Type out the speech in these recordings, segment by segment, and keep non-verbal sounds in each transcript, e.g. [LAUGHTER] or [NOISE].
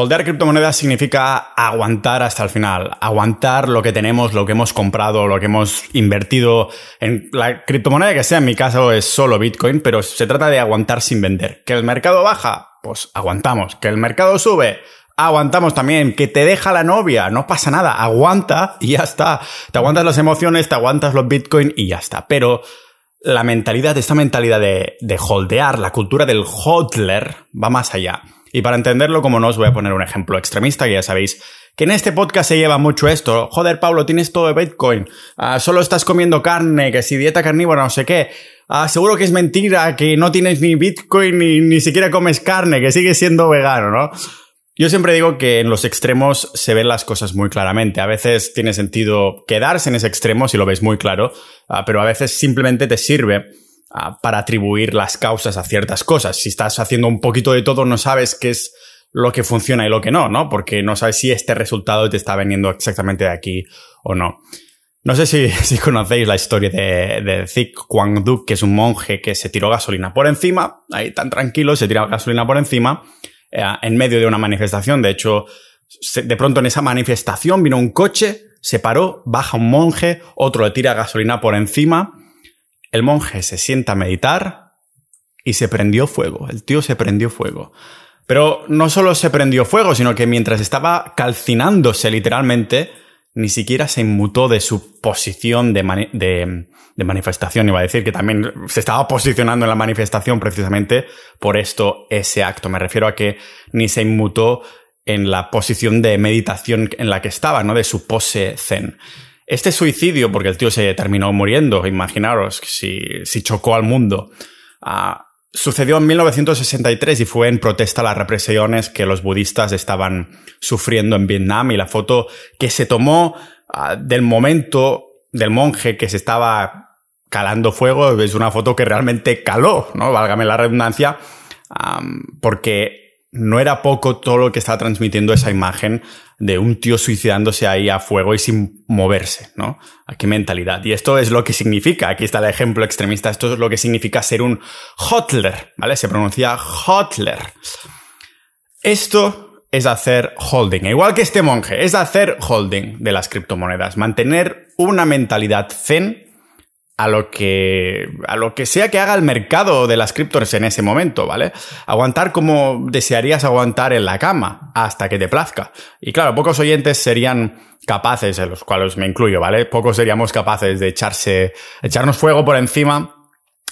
Holdear criptomonedas significa aguantar hasta el final, aguantar lo que tenemos, lo que hemos comprado, lo que hemos invertido en la criptomoneda que sea, en mi caso es solo Bitcoin, pero se trata de aguantar sin vender. ¿Que el mercado baja? Pues aguantamos. ¿Que el mercado sube? Aguantamos también. ¿Que te deja la novia? No pasa nada, aguanta y ya está. Te aguantas las emociones, te aguantas los Bitcoin y ya está. Pero la mentalidad, esta mentalidad de, de holdear, la cultura del hodler, va más allá. Y para entenderlo, como no os voy a poner un ejemplo extremista, que ya sabéis que en este podcast se lleva mucho esto. Joder, Pablo, tienes todo de Bitcoin. Ah, solo estás comiendo carne, que si dieta carnívora, no sé qué. Ah, seguro que es mentira, que no tienes ni Bitcoin ni, ni siquiera comes carne, que sigues siendo vegano, ¿no? Yo siempre digo que en los extremos se ven las cosas muy claramente. A veces tiene sentido quedarse en ese extremo si lo ves muy claro, ah, pero a veces simplemente te sirve para atribuir las causas a ciertas cosas. Si estás haciendo un poquito de todo, no sabes qué es lo que funciona y lo que no, ¿no? Porque no sabes si este resultado te está veniendo exactamente de aquí o no. No sé si, [LAUGHS] si conocéis la historia de, de Zik Kwang Duk, que es un monje que se tiró gasolina por encima, ahí tan tranquilo, se tiró gasolina por encima, eh, en medio de una manifestación. De hecho, de pronto en esa manifestación vino un coche, se paró, baja un monje, otro le tira gasolina por encima, el monje se sienta a meditar y se prendió fuego. El tío se prendió fuego. Pero no solo se prendió fuego, sino que mientras estaba calcinándose literalmente, ni siquiera se inmutó de su posición de, de, manifestación. Iba a decir que también se estaba posicionando en la manifestación precisamente por esto, ese acto. Me refiero a que ni se inmutó en la posición de meditación en la que estaba, ¿no? De su pose zen. Este suicidio, porque el tío se terminó muriendo, imaginaros, si, si chocó al mundo, ah, sucedió en 1963 y fue en protesta a las represiones que los budistas estaban sufriendo en Vietnam y la foto que se tomó ah, del momento del monje que se estaba calando fuego es una foto que realmente caló, ¿no? Válgame la redundancia, porque no era poco todo lo que estaba transmitiendo esa imagen de un tío suicidándose ahí a fuego y sin moverse, ¿no? ¿A qué mentalidad? Y esto es lo que significa, aquí está el ejemplo extremista, esto es lo que significa ser un hotler, ¿vale? Se pronuncia hotler. Esto es hacer holding, igual que este monje, es hacer holding de las criptomonedas, mantener una mentalidad zen a lo que a lo que sea que haga el mercado de las criptos en ese momento, ¿vale? Aguantar como desearías aguantar en la cama hasta que te plazca. Y claro, pocos oyentes serían capaces, en los cuales me incluyo, ¿vale? Pocos seríamos capaces de echarse echarnos fuego por encima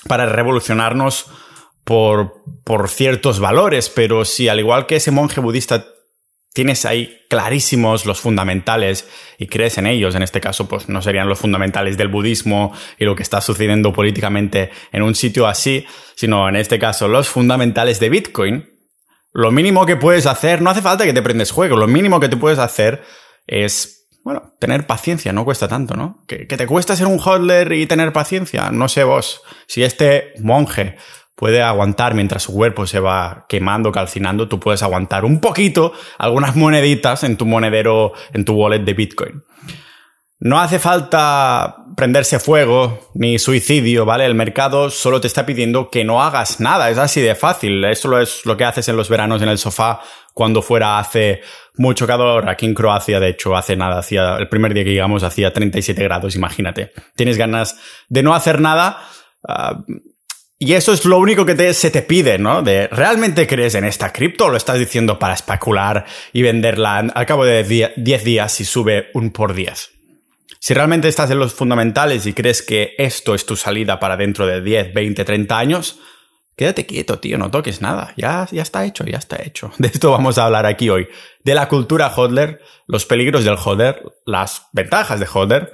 para revolucionarnos por, por ciertos valores, pero si al igual que ese monje budista tienes ahí clarísimos los fundamentales y crees en ellos, en este caso pues no serían los fundamentales del budismo y lo que está sucediendo políticamente en un sitio así, sino en este caso los fundamentales de Bitcoin, lo mínimo que puedes hacer, no hace falta que te prendes juego, lo mínimo que te puedes hacer es, bueno, tener paciencia, no cuesta tanto, ¿no? Que, que te cuesta ser un hodler y tener paciencia, no sé vos, si este monje puede aguantar mientras su cuerpo se va quemando, calcinando, tú puedes aguantar un poquito algunas moneditas en tu monedero, en tu wallet de Bitcoin. No hace falta prenderse fuego ni suicidio, ¿vale? El mercado solo te está pidiendo que no hagas nada, es así de fácil. Eso es lo que haces en los veranos en el sofá cuando fuera hace mucho calor. Aquí en Croacia, de hecho, hace nada, hacía el primer día que llegamos hacía 37 grados, imagínate. Tienes ganas de no hacer nada. Ah, y eso es lo único que se te pide, ¿no? De, ¿realmente crees en esta cripto o lo estás diciendo para especular y venderla al cabo de 10 días si sube un por 10? Si realmente estás en los fundamentales y crees que esto es tu salida para dentro de 10, 20, 30 años, quédate quieto, tío, no toques nada. Ya, ya está hecho, ya está hecho. [LAUGHS] De esto vamos a hablar aquí hoy. De la cultura hodler, los peligros del hodler, las ventajas de hodler.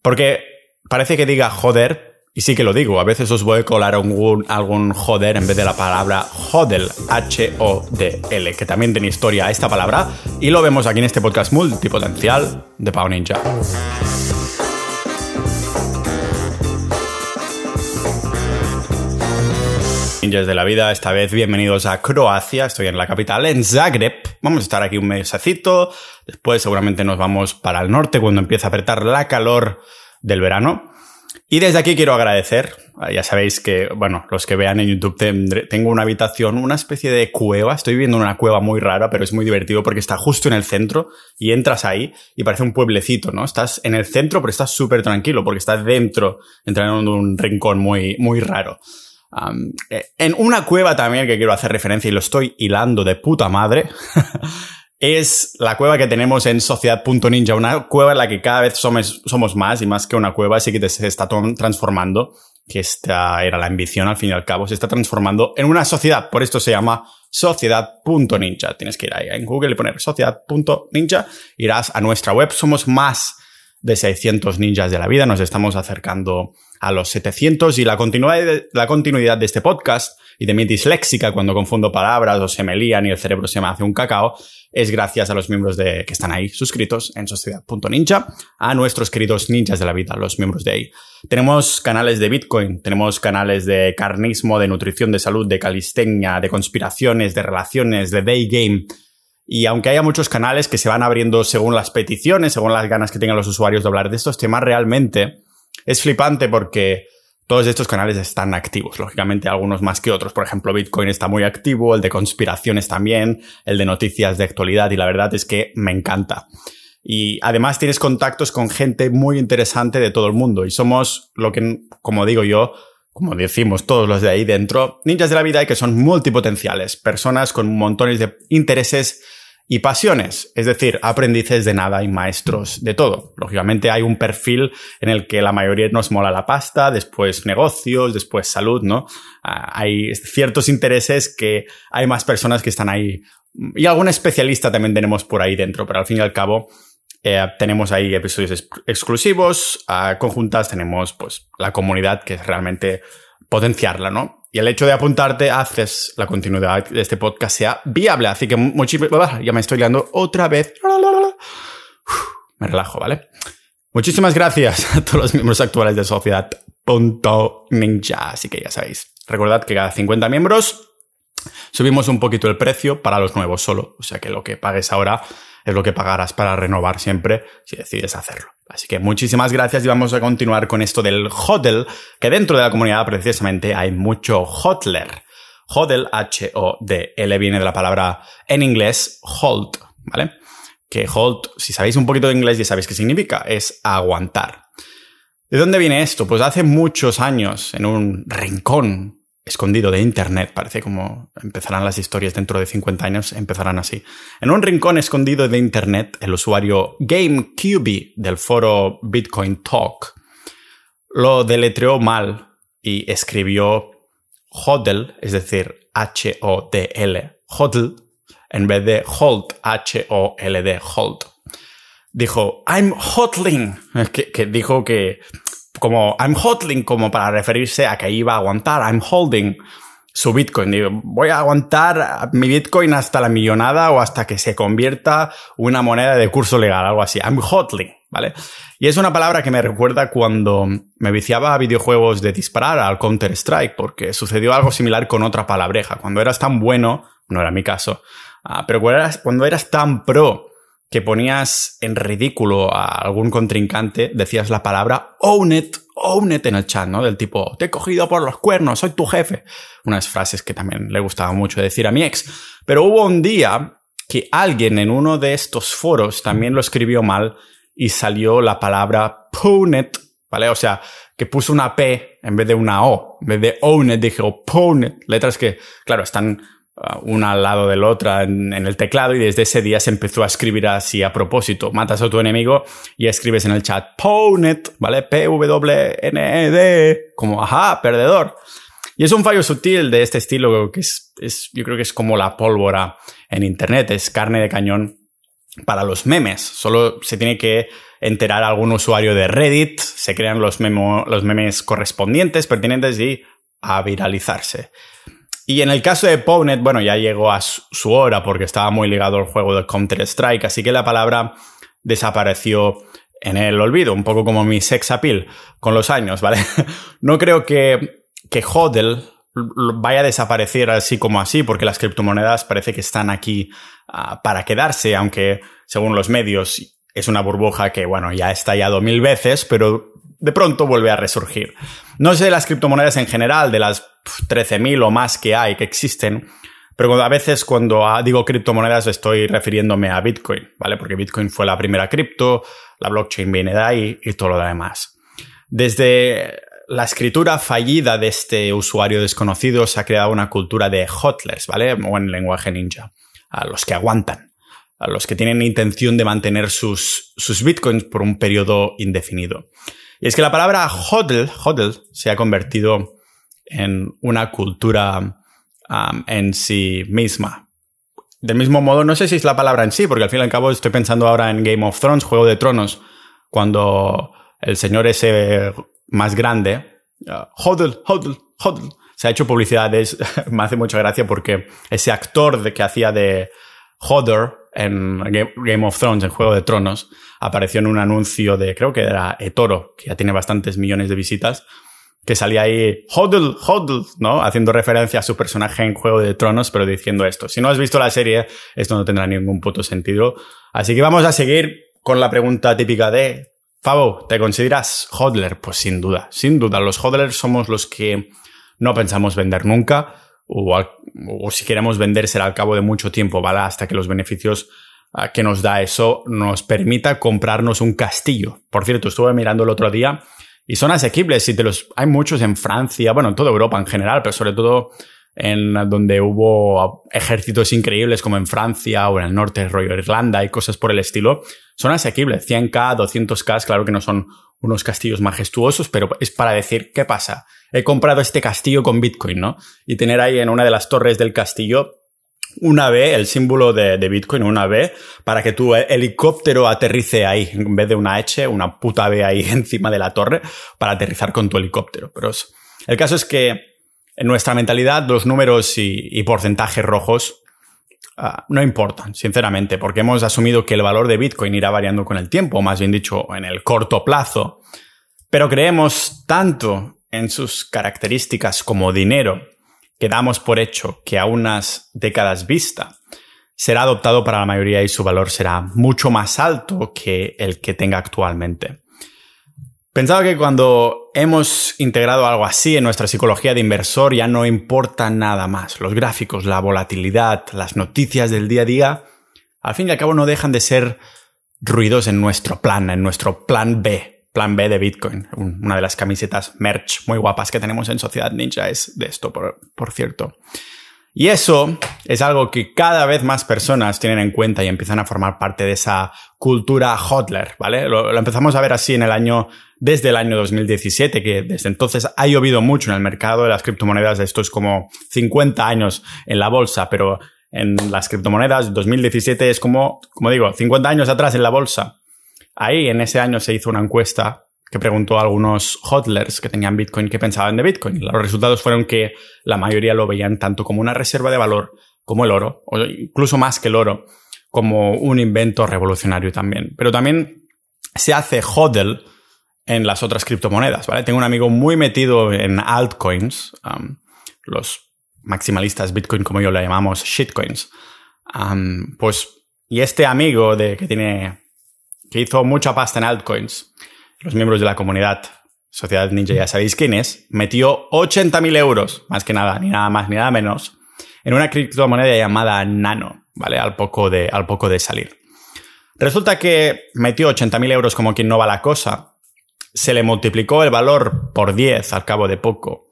Porque parece que diga joder, y sí que lo digo, a veces os voy a colar algún, joder en vez de la palabra hodel, H-O-D-L, que también tiene historia esta palabra, y lo vemos aquí en este podcast multipotencial de Pau Ninja. Ninjas de la vida, esta vez bienvenidos a Croacia, estoy en la capital, en Zagreb. Vamos a estar aquí un mesacito, después seguramente nos vamos para el norte cuando empiece a apretar la calor del verano. Y desde aquí quiero agradecer, ya sabéis que, bueno, los que vean en YouTube tengo una habitación, una especie de cueva, estoy viviendo en una cueva muy rara, pero es muy divertido porque está justo en el centro y entras ahí y parece un pueblecito, ¿no? Estás en el centro pero estás súper tranquilo porque estás dentro, entrando en un rincón muy, muy raro. Eh, en una cueva también que quiero hacer referencia y lo estoy hilando de puta madre. [LAUGHS] es la cueva que tenemos en Sociedad.ninja, una cueva en la que cada vez somos, somos más y más que una cueva, así que se está transformando, que esta era la ambición al fin y al cabo, se está transformando en una sociedad, por esto se llama Sociedad.ninja. Tienes que ir ahí en Google y poner Sociedad.ninja, irás a nuestra web, somos más de 600 ninjas de la vida, nos estamos acercando a los 700 y la continuidad la continuidad de este podcast y de mi disléxica cuando confundo palabras o se me lían y el cerebro se me hace un cacao es gracias a los miembros de, que están ahí suscritos en sociedad.ninja, a nuestros queridos ninjas de la vida, los miembros de ahí. Tenemos canales de Bitcoin, tenemos canales de carnismo, de nutrición, de salud, de calistenia, de conspiraciones, de relaciones, de day game. Y aunque haya muchos canales que se van abriendo según las peticiones, según las ganas que tengan los usuarios de hablar de estos temas, realmente es flipante porque todos estos canales están activos, lógicamente algunos más que otros. Por ejemplo, Bitcoin está muy activo, el de conspiraciones también, el de noticias de actualidad y la verdad es que me encanta. Y además tienes contactos con gente muy interesante de todo el mundo y somos lo que, como digo yo, como decimos todos los de ahí dentro, ninjas de la vida y que son multipotenciales, personas con montones de intereses y pasiones, es decir, aprendices de nada y maestros de todo. Lógicamente hay un perfil en el que la mayoría nos mola la pasta, después negocios, después salud, ¿no? Ah, hay ciertos intereses que hay más personas que están ahí y algún especialista también tenemos por ahí dentro, pero al fin y al cabo eh, tenemos ahí episodios exclusivos, uh, conjuntas, tenemos pues la comunidad que es realmente potenciarla, ¿no? Y el hecho de apuntarte haces la continuidad de este podcast sea viable. Así que muchísimas... Ya me estoy liando otra vez. Me relajo, ¿vale? Muchísimas gracias a todos los miembros actuales de Sociedad.ninja. Así que ya sabéis. Recordad que cada 50 miembros subimos un poquito el precio para los nuevos solo. O sea que lo que pagues ahora es lo que pagarás para renovar siempre si decides hacerlo. Así que muchísimas gracias y vamos a continuar con esto del hodl, que dentro de la comunidad precisamente hay mucho hodler. Hodl, H-O-D-L, viene de la palabra en inglés hold, ¿vale? Que hold, si sabéis un poquito de inglés ya sabéis qué significa, es aguantar. ¿De dónde viene esto? Pues hace muchos años, en un rincón escondido de Internet, parece como empezarán las historias dentro de 50 años, empezarán así. En un rincón escondido de Internet, el usuario GameCube del foro Bitcoin Talk lo deletreó mal y escribió HODL, es decir, H-O-D-L, HODL, en vez de hold, H-O-L-D, hold. Dijo, I'm hodling, [LAUGHS] que, que dijo que como I'm hodling, como para referirse a que iba a aguantar, I'm holding su Bitcoin. Digo, voy a aguantar mi Bitcoin hasta la millonada o hasta que se convierta una moneda de curso legal, algo así. I'm hodling, ¿vale? Y es una palabra que me recuerda cuando me viciaba a videojuegos de disparar al Counter-Strike, porque sucedió algo similar con otra palabreja. Cuando eras tan bueno, no era mi caso, ah, pero cuando eras, cuando eras tan pro que ponías en ridículo a algún contrincante, decías la palabra own it, own it en el chat, ¿no? Del tipo, te he cogido por los cuernos, soy tu jefe. Unas frases que también le gustaba mucho decir a mi ex. Pero hubo un día que alguien en uno de estos foros también lo escribió mal y salió la palabra it, ¿vale? O sea, que puso una P en vez de una O. En vez de own it, dijo it. Letras que, claro, están una al lado de la otra en, el teclado y desde ese día se empezó a escribir así a propósito. Matas a tu enemigo y escribes en el chat Pwnet, ¿vale? P-W-N-E-D, como ajá, perdedor. Y es un fallo sutil de este estilo que es, es, yo creo que es como la pólvora en Internet, es carne de cañón para los memes. Solo se tiene que enterar algún usuario de Reddit, se crean los, memo, los memes correspondientes, pertinentes y a viralizarse. Y en el caso de Pownet, bueno, ya llegó a su hora porque estaba muy ligado al juego de Counter-Strike, así que la palabra desapareció en el olvido, un poco como mi sex appeal con los años, ¿vale? [LAUGHS] No creo que, que HODL vaya a desaparecer así como así, porque las criptomonedas parece que están aquí ah, para quedarse, aunque según los medios es una burbuja que, bueno, ya ha estallado mil veces, pero de pronto vuelve a resurgir. No sé de las criptomonedas en general, de las 13.000 o más que hay, que existen, pero a veces cuando digo criptomonedas estoy refiriéndome a Bitcoin, ¿vale? Porque Bitcoin fue la primera cripto, la blockchain viene de ahí y todo lo demás. Desde la escritura fallida de este usuario desconocido se ha creado una cultura de hodlers, ¿vale? O en lenguaje ninja, a los que aguantan, a los que tienen intención de mantener sus, sus bitcoins por un periodo indefinido. Y es que la palabra hodl, hodl se ha convertido en una cultura en sí misma. Del mismo modo, no sé si es la palabra en sí, porque al fin y al cabo estoy pensando ahora en Game of Thrones, Juego de Tronos, cuando el señor ese más grande, uh, hodl, hodl, hodl, se ha hecho publicidades, [LAUGHS] me hace mucha gracia porque ese actor de que hacía de Hodder en Game of Thrones, en Juego de Tronos, apareció en un anuncio de, creo que era eToro, que ya tiene bastantes millones de visitas, que salía ahí Hodl, Hodl, ¿no? Haciendo referencia a su personaje en Juego de Tronos, pero diciendo esto. Si no has visto la serie, esto no tendrá ningún puto sentido. Así que vamos a seguir con la pregunta típica de Fabo, ¿te consideras hodler? Pues sin duda, sin duda. Los hodlers somos los que no pensamos vender nunca, o, o si queremos vender será al cabo de mucho tiempo, ¿vale? Hasta que los beneficios ah, que nos da eso nos permita comprarnos un castillo. Por cierto, estuve mirando el otro día y son asequibles y te los, hay muchos en Francia, bueno, en toda Europa en general, pero sobre todo en donde hubo ejércitos increíbles como en Francia o en el norte, rollo Irlanda y cosas por el estilo, son asequibles. 100k, 200k, claro que no son unos castillos majestuosos, pero es para decir, ¿qué pasa? He comprado este castillo con Bitcoin, ¿no? Y tener ahí en una de las torres del castillo una B, el símbolo de, Bitcoin, una B, para que tu helicóptero aterrice ahí, en vez de una H, una puta B ahí [LAUGHS] encima de la torre, para aterrizar con tu helicóptero. Pero el caso es que en nuestra mentalidad los números y, porcentajes rojos ah, no importan, sinceramente, porque hemos asumido que el valor de Bitcoin irá variando con el tiempo, más bien dicho, en el corto plazo. Pero creemos tanto en sus características como dinero, que damos por hecho que a unas décadas vista será adoptado para la mayoría y su valor será mucho más alto que el que tenga actualmente. Pensaba que cuando hemos integrado algo así en nuestra psicología de inversor ya no importa nada más. Los gráficos, la volatilidad, las noticias del día a día, al fin y al cabo no dejan de ser ruidos en nuestro plan, en nuestro plan B, plan B de Bitcoin. Una de las camisetas merch muy guapas que tenemos en Sociedad Ninja es de esto, por, cierto. Y eso es algo que cada vez más personas tienen en cuenta y empiezan a formar parte de esa cultura hodler, ¿vale? Lo, empezamos a ver así en el año, desde el año 2017, que desde entonces ha llovido mucho en el mercado de las criptomonedas. Esto es como 50 años en la bolsa, pero en las criptomonedas 2017 es como, como digo, 50 años atrás en la bolsa. Ahí en ese año se hizo una encuesta que preguntó a algunos hodlers que tenían Bitcoin qué pensaban de Bitcoin. Los resultados fueron que la mayoría lo veían tanto como una reserva de valor como el oro, o incluso más que el oro, como un invento revolucionario también. Pero también se hace hodl en las otras criptomonedas, ¿vale? Tengo un amigo muy metido en altcoins, um, los maximalistas Bitcoin como yo le llamamos shitcoins. Um, pues, y este amigo de, que tiene que hizo mucha pasta en altcoins, los miembros de la comunidad Sociedad Ninja, ya sabéis quién es, metió 80.000 euros, más que nada, ni nada más ni nada menos, en una criptomoneda llamada Nano, ¿vale? Al poco de, al poco de salir. Resulta que metió 80.000 euros como quien no va la cosa, se le multiplicó el valor por 10 al cabo de poco,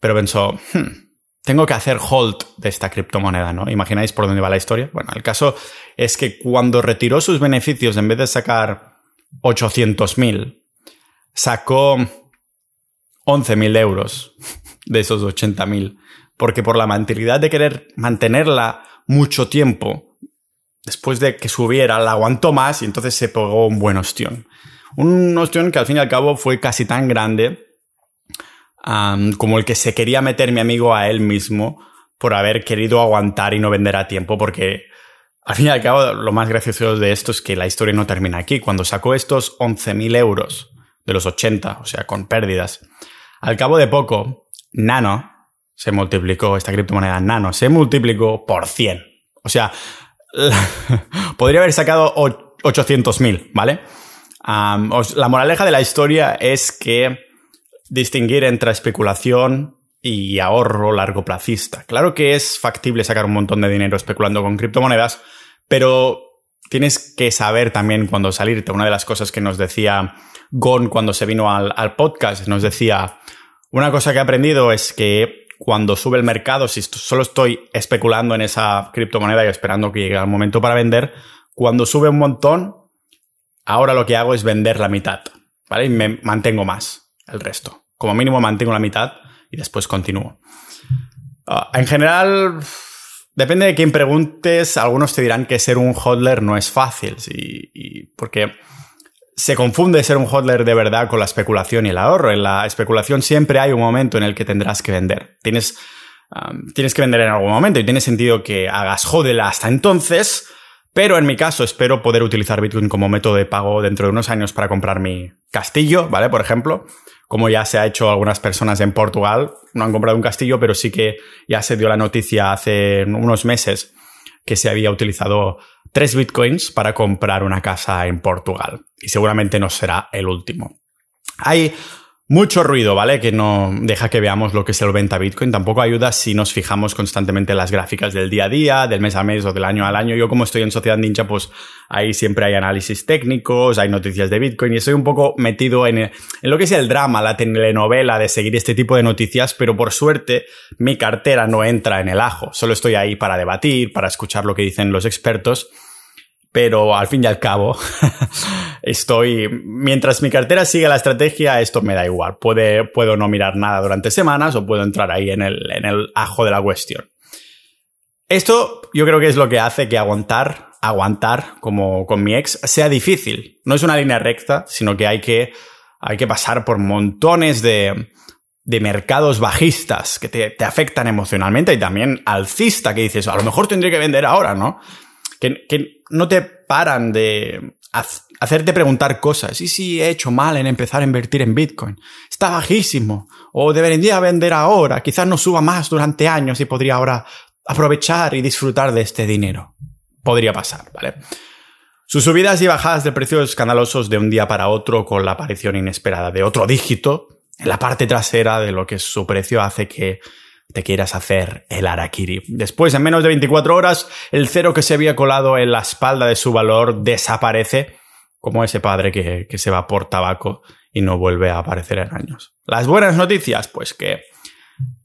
pero pensó, hmm, tengo que hacer hold de esta criptomoneda, ¿no? ¿Imagináis por dónde va la historia? Bueno, el caso es que cuando retiró sus beneficios, en vez de sacar 800.000, sacó 11.000 euros de esos 80.000. Porque por la mentalidad de querer mantenerla mucho tiempo, después de que subiera, la aguantó más y entonces se pegó un buen ostión. Un ostión que al fin y al cabo fue casi tan grande como el que se quería meter mi amigo a él mismo por haber querido aguantar y no vender a tiempo, porque al fin y al cabo lo más gracioso de esto es que la historia no termina aquí. Cuando sacó estos 11.000 euros de los 80, o sea, con pérdidas, al cabo de poco, Nano se multiplicó, esta criptomoneda Nano se multiplicó por 100. O sea, [LAUGHS] podría haber sacado 800.000, ¿vale? La moraleja de la historia es que distinguir entre especulación y ahorro largo plazista. Claro que es factible sacar un montón de dinero especulando con criptomonedas, pero tienes que saber también cuándo salirte. Una de las cosas que nos decía Gon cuando se vino al, al podcast, nos decía, una cosa que he aprendido es que cuando sube el mercado, si solo estoy especulando en esa criptomoneda y esperando que llegue el momento para vender, cuando sube un montón, ahora lo que hago es vender la mitad, ¿vale? Y me mantengo más el resto. Como mínimo mantengo la mitad y después continúo. Ah, en general, depende de quién preguntes, algunos te dirán que ser un hodler no es fácil, y porque se confunde ser un hodler de verdad con la especulación y el ahorro. En la especulación siempre hay un momento en el que tendrás que vender. Tienes, tienes que vender en algún momento y tiene sentido que hagas hodl hasta entonces, pero en mi caso espero poder utilizar Bitcoin como método de pago dentro de unos años para comprar mi castillo, ¿vale? Por ejemplo, como ya se ha hecho algunas personas en Portugal, no han comprado un castillo, pero sí que ya se dio la noticia hace unos meses que se había utilizado tres bitcoins para comprar una casa en Portugal. Y seguramente no será el último. Hay mucho ruido, ¿vale? Que no deja que veamos lo que es el venta Bitcoin. Tampoco ayuda si nos fijamos constantemente en las gráficas del día a día, del mes a mes o del año al año. Yo como estoy en Sociedad Ninja, pues ahí siempre hay análisis técnicos, hay noticias de Bitcoin y estoy un poco metido en, en lo que es el drama, la telenovela de seguir este tipo de noticias, pero por suerte mi cartera no entra en el ajo. Solo estoy ahí para debatir, para escuchar lo que dicen los expertos pero al fin y al cabo [LAUGHS] estoy, mientras mi cartera sigue la estrategia, esto me da igual. Puede, puedo no mirar nada durante semanas o puedo entrar ahí en el, en el ajo de la cuestión. Esto yo creo que es lo que hace que aguantar, aguantar como con mi ex sea difícil. No es una línea recta, sino que hay que, hay que pasar por montones de, de mercados bajistas que te, te, afectan emocionalmente y también alcista que dices, a lo mejor tendría que vender ahora, ¿no? que, no te paran de hacerte preguntar cosas. ¿Y si he hecho mal en empezar a invertir en Bitcoin? Está bajísimo. O debería vender ahora. Quizás no suba más durante años y podría ahora aprovechar y disfrutar de este dinero. Podría pasar, ¿vale? Sus subidas y bajadas de precios escandalosos de un día para otro con la aparición inesperada de otro dígito en la parte trasera de lo que su precio hace que te quieras hacer el Arakiri. Después, en menos de 24 horas, el cero que se había colado en la espalda de su valor desaparece, como ese padre que, que se va por tabaco y no vuelve a aparecer en años. Las buenas noticias, pues que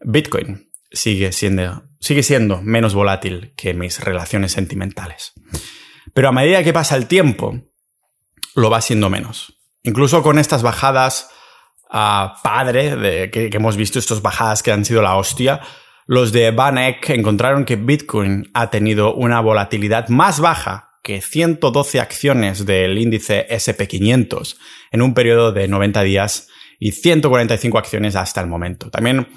Bitcoin sigue siendo, sigue siendo menos volátil que mis relaciones sentimentales. Pero a medida que pasa el tiempo, lo va siendo menos. Incluso con estas bajadas padre de, que, hemos visto estos bajadas que han sido la hostia, los de Banek encontraron que Bitcoin ha tenido una volatilidad más baja que 112 acciones del índice SP500 en un periodo de 90 días y 145 acciones hasta el momento. También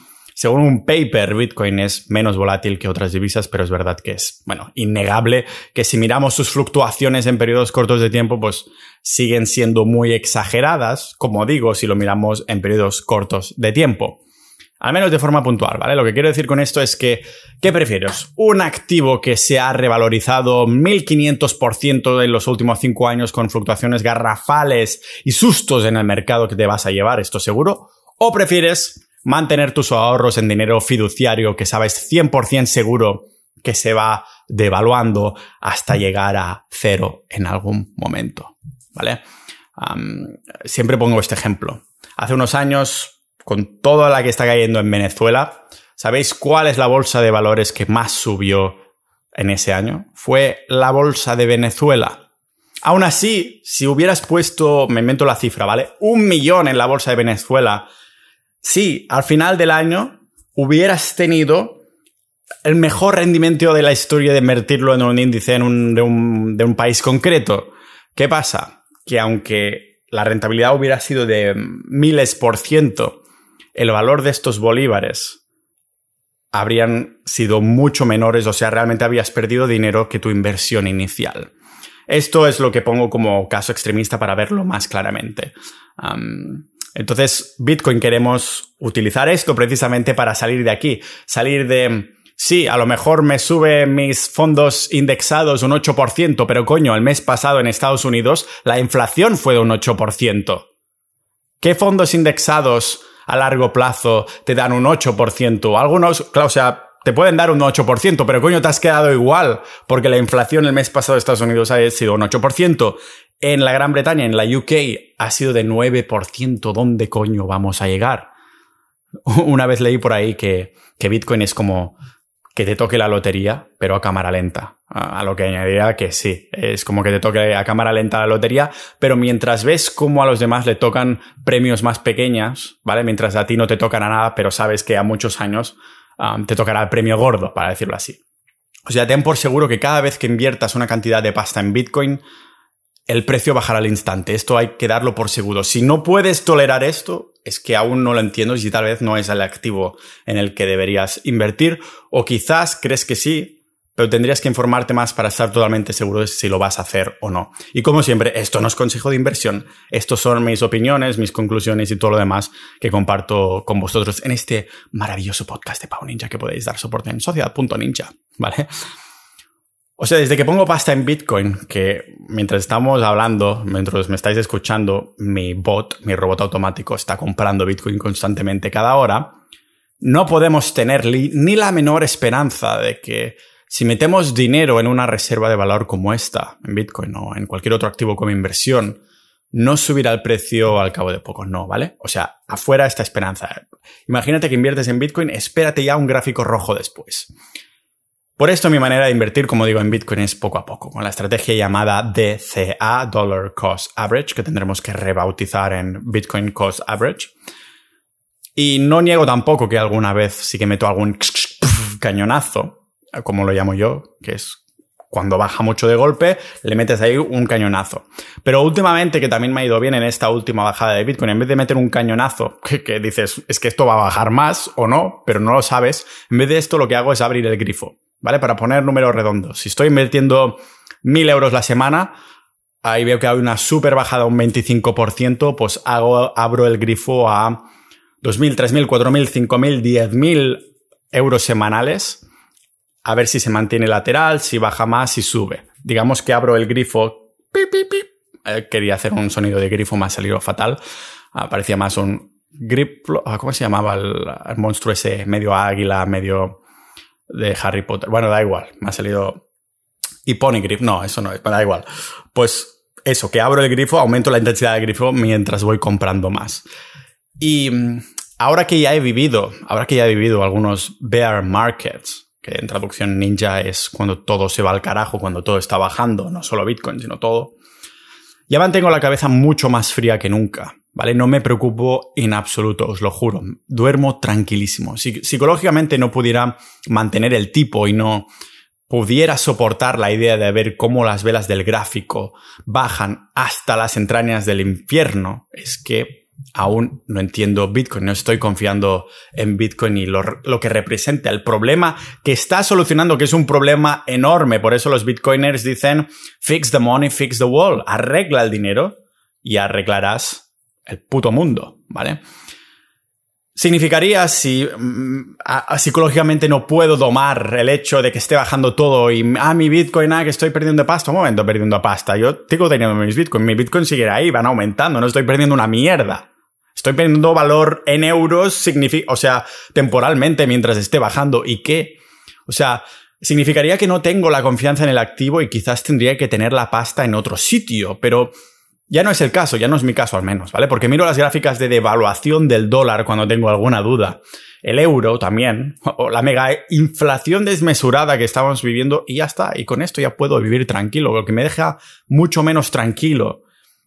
según un paper, Bitcoin es menos volátil que otras divisas, pero es verdad que es, bueno, innegable que si miramos sus fluctuaciones en periodos cortos de tiempo, pues siguen siendo muy exageradas, como digo, si lo miramos en periodos cortos de tiempo. Al menos de forma puntual, ¿vale? Lo que quiero decir con esto es que, ¿qué prefieres? ¿Un activo que se ha revalorizado 1500% en los últimos 5 años con fluctuaciones garrafales y sustos en el mercado que te vas a llevar, esto seguro? ¿O prefieres mantener tus ahorros en dinero fiduciario que sabes 100% seguro que se va devaluando hasta llegar a cero en algún momento. ¿Vale? siempre pongo este ejemplo. Hace unos años, con toda la que está cayendo en Venezuela, ¿sabéis cuál es la bolsa de valores que más subió en ese año? Fue la bolsa de Venezuela. Aún así, si hubieras puesto, me invento la cifra, ¿vale? Un millón en la bolsa de Venezuela si al final del año hubieras tenido el mejor rendimiento de la historia de invertirlo en un índice de, un, país concreto. ¿Qué pasa? Que aunque la rentabilidad hubiera sido de miles por ciento, el valor de estos bolívares habrían sido mucho menores, o sea, realmente habías perdido dinero que tu inversión inicial. Esto es lo que pongo como caso extremista para verlo más claramente. Entonces, Bitcoin queremos utilizar esto precisamente para salir de aquí, salir de sí, a lo mejor me sube mis fondos indexados un 8%, pero coño, el mes pasado en Estados Unidos la inflación fue de un 8%. ¿Qué fondos indexados a largo plazo te dan un 8%? Algunos, claro, o sea, te pueden dar un 8%, pero coño, te has quedado igual, porque la inflación el mes pasado de Estados Unidos ha sido un 8%. En la Gran Bretaña, en la UK, ha sido de 9%. ¿Dónde coño vamos a llegar? [LAUGHS] Una vez leí por ahí que, que Bitcoin es como que te toque la lotería, pero a cámara lenta. A lo que añadiría que sí, es como que te toque a cámara lenta la lotería, pero mientras ves cómo a los demás le tocan premios más pequeños, ¿vale? Mientras a ti no te tocan a nada, pero sabes que a muchos años te tocará el premio gordo, para decirlo así. O sea, ten por seguro que cada vez que inviertas una cantidad de pasta en Bitcoin, el precio bajará al instante. Esto hay que darlo por seguro. Si no puedes tolerar esto, es que aún no lo entiendo y tal vez no es el activo en el que deberías invertir. O quizás crees que sí, pero tendrías que informarte más para estar totalmente seguro de si lo vas a hacer o no. Y como siempre, esto no es consejo de inversión. Estos son mis opiniones, mis conclusiones y todo lo demás que comparto con vosotros en este maravilloso podcast de Pau Ninja que podéis dar soporte en sociedad.ninja. ¿Vale? O sea, desde que pongo pasta en Bitcoin, que mientras estamos hablando, mientras me estáis escuchando, mi bot, mi robot automático está comprando Bitcoin constantemente cada hora, no podemos tener ni la menor esperanza de que si metemos dinero en una reserva de valor como esta, en Bitcoin o en cualquier otro activo como inversión, no subirá el precio al cabo de poco, no, ¿vale? O sea, afuera esta esperanza. Imagínate que inviertes en Bitcoin, espérate ya un gráfico rojo después. Por esto mi manera de invertir, como digo, en Bitcoin es poco a poco, con la estrategia llamada DCA, Dollar Cost Average, que tendremos que rebautizar en Bitcoin Cost Average. Y no niego tampoco que alguna vez sí que meto algún cañonazo, como lo llamo yo, que es cuando baja mucho de golpe, le metes ahí un cañonazo. Pero últimamente, que también me ha ido bien en esta última bajada de Bitcoin, en vez de meter un cañonazo, [LAUGHS] que, que, dices, es que esto va a bajar más o no, pero no lo sabes, en vez de esto lo que hago es abrir el grifo. ¿Vale? Para poner números redondos. Si estoy invirtiendo 1.000 euros la semana, ahí veo que hay una súper bajada, un 25%, pues hago, abro el grifo a 2.000, 3.000, 4.000, 5.000, 10.000 euros semanales, a ver si se mantiene lateral, si baja más, si sube. Digamos que abro el grifo. Eh, quería hacer un sonido de grifo, me ha salido fatal. parecía más un grip. Ah, ¿Cómo se llamaba el monstruo ese? Medio águila, medio de Harry Potter. Bueno, da igual, me ha salido... Y Grip, no, eso no es, da igual. Pues eso, que abro el grifo, aumento la intensidad del grifo mientras voy comprando más. Y mm, ahora que ya he vivido, ahora que ya he vivido algunos bear markets, que en traducción ninja es cuando todo se va al carajo, cuando todo está bajando, no solo Bitcoin, sino todo, ya mantengo la cabeza mucho más fría que nunca. ¿Vale? No me preocupo en absoluto, os lo juro. Duermo tranquilísimo. Si psicológicamente no pudiera mantener el tipo y no pudiera soportar la idea de ver cómo las velas del gráfico bajan hasta las entrañas del infierno, es que aún no entiendo Bitcoin, no estoy confiando en Bitcoin y lo, lo, que representa, el problema que está solucionando, que es un problema enorme. Por eso los Bitcoiners dicen, fix the money, fix the world, arregla el dinero y arreglarás el puto mundo, ¿vale? Significaría si mm, psicológicamente no puedo domar el hecho de que esté bajando todo y ah, mi Bitcoin, ah, que estoy perdiendo pasta. Un momento, perdiendo pasta. Yo tengo teniendo mis Bitcoin. Mi Bitcoin sigue ahí, van aumentando. No estoy perdiendo una mierda. Estoy perdiendo valor en euros, significa, o sea, temporalmente mientras esté bajando. ¿Y qué? O sea, significaría que no tengo la confianza en el activo y quizás tendría que tener la pasta en otro sitio. Pero ya no es el caso, ya no es mi caso al menos, ¿vale? Porque miro las gráficas de devaluación del dólar cuando tengo alguna duda. El euro también, [LAUGHS] o la mega inflación desmesurada que estamos viviendo y ya está. Y con esto ya puedo vivir tranquilo. Lo que me deja mucho menos tranquilo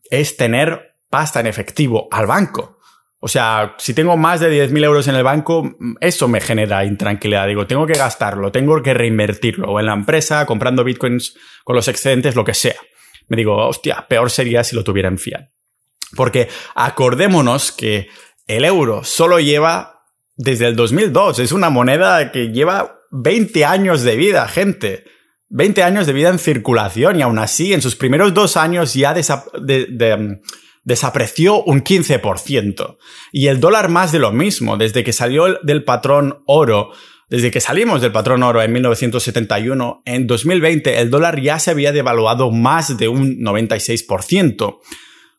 es tener pasta en efectivo al banco. O sea, si tengo más de 10.000 euros en el banco, eso me genera intranquilidad. Digo, tengo que gastarlo, tengo que reinvertirlo, o en la empresa, comprando bitcoins con los excedentes, lo que sea me digo, hostia, peor sería si lo tuviera en. Porque acordémonos que el euro solo lleva desde el 2002, es una moneda que lleva 20 años de vida, gente. 20 años de vida en circulación y aún así en sus primeros dos años ya desapreció un 15%. Y el dólar más de lo mismo, desde que salió del patrón oro Desde que salimos del patrón oro en 1971, en 2020 el dólar ya se había devaluado más de un 96%.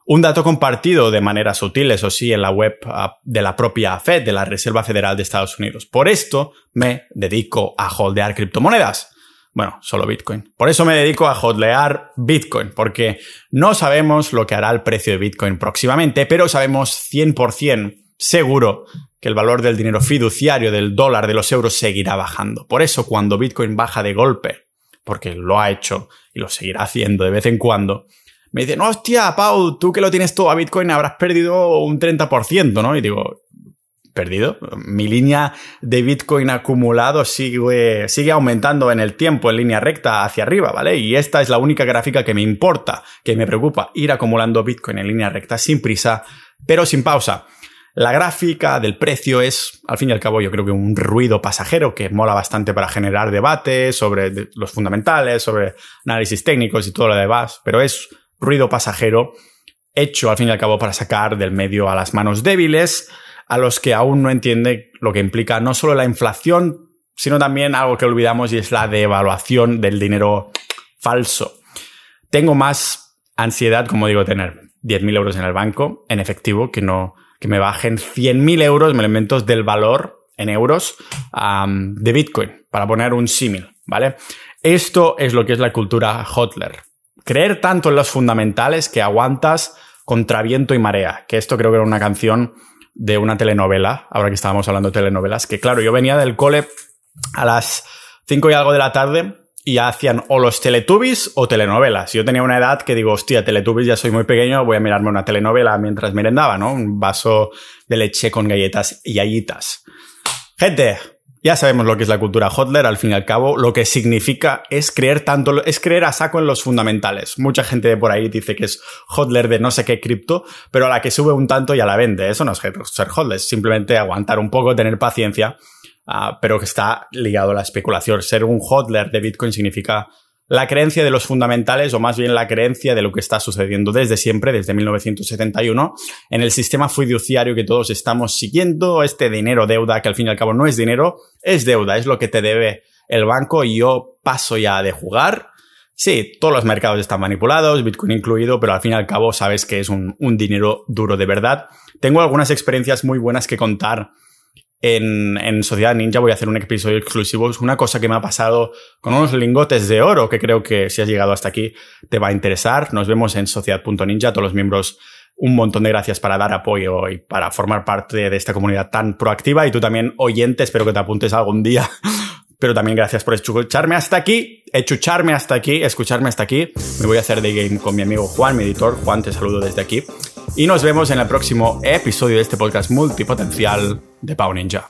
Un dato compartido de manera sutil, eso sí, en la web ah, de la propia Fed, de la Reserva Federal de Estados Unidos. Por esto me dedico a holdear criptomonedas. Bueno, solo Bitcoin. Por eso me dedico a holdear Bitcoin, porque no sabemos lo que hará el precio de Bitcoin próximamente, pero sabemos 100% seguro que el valor del dinero fiduciario, del dólar, de los euros seguirá bajando. Por eso cuando Bitcoin baja de golpe, porque lo ha hecho y lo seguirá haciendo de vez en cuando, me dicen, hostia, Pau, tú que lo tienes todo a Bitcoin habrás perdido un 30%, ¿no? Y digo, perdido. Mi línea de Bitcoin acumulado sigue, sigue aumentando en el tiempo en línea recta hacia arriba, ¿vale? Y esta es la única gráfica que me importa, que me preocupa, ir acumulando Bitcoin en línea recta sin prisa, pero sin pausa. La gráfica del precio es, al fin y al cabo, yo creo que un ruido pasajero que mola bastante para generar debate sobre los fundamentales, sobre análisis técnicos y todo lo demás, pero es ruido pasajero hecho al fin y al cabo para sacar del medio a las manos débiles, a los que aún no entienden lo que implica no solo la inflación, sino también algo que olvidamos y es la devaluación del dinero falso. Tengo más ansiedad, como digo, tener 10.000 euros en el banco en efectivo que no que me bajen 100.000 euros, elementos del valor en euros de Bitcoin, para poner un símil, ¿vale? Esto es lo que es la cultura Hotler. Creer tanto en los fundamentales que aguantas contra viento y marea, que esto creo que era una canción de una telenovela, ahora que estábamos hablando de telenovelas, que claro, yo venía del cole a las 5 y algo de la tarde y hacían o los Teletubbies o telenovelas. Yo tenía una edad que digo, hostia, Teletubbies ya soy muy pequeño, voy a mirarme una telenovela mientras merendaba, ¿no? Un vaso de leche con galletas y gallitas. Gente, ya sabemos lo que es la cultura Hotler, al fin y al cabo, lo que significa es creer tanto, es creer a saco en los fundamentales. Mucha gente de por ahí dice que es Hotler de no sé qué cripto, pero a la que sube un tanto ya la vende. Eso no es ser Hotler, es simplemente aguantar un poco, tener paciencia Ah, pero que está ligado a la especulación. Ser un hodler de Bitcoin significa la creencia de los fundamentales, o más bien la creencia de lo que está sucediendo desde siempre, desde 1971, en el sistema fiduciario que todos estamos siguiendo, este dinero deuda, que al fin y al cabo no es dinero, es deuda, es lo que te debe el banco y yo paso ya de jugar. Sí, todos los mercados están manipulados, Bitcoin incluido, pero al fin y al cabo sabes que es un, un dinero duro de verdad. Tengo algunas experiencias muy buenas que contar en, Sociedad Ninja voy a hacer un episodio exclusivo. Es una cosa que me ha pasado con unos lingotes de oro que creo que si has llegado hasta aquí te va a interesar. Nos vemos en sociedad.ninja. Todos los miembros, un montón de gracias para dar apoyo y para formar parte de esta comunidad tan proactiva. Y tú también, oyente, espero que te apuntes algún día. [LAUGHS] Pero también gracias por escucharme hasta aquí, escucharme hasta aquí, escucharme hasta aquí. Me voy a hacer de game con mi amigo Juan, mi editor. Juan, te saludo desde aquí. Y nos vemos en el próximo episodio de este podcast multipotencial de Pau Ninja.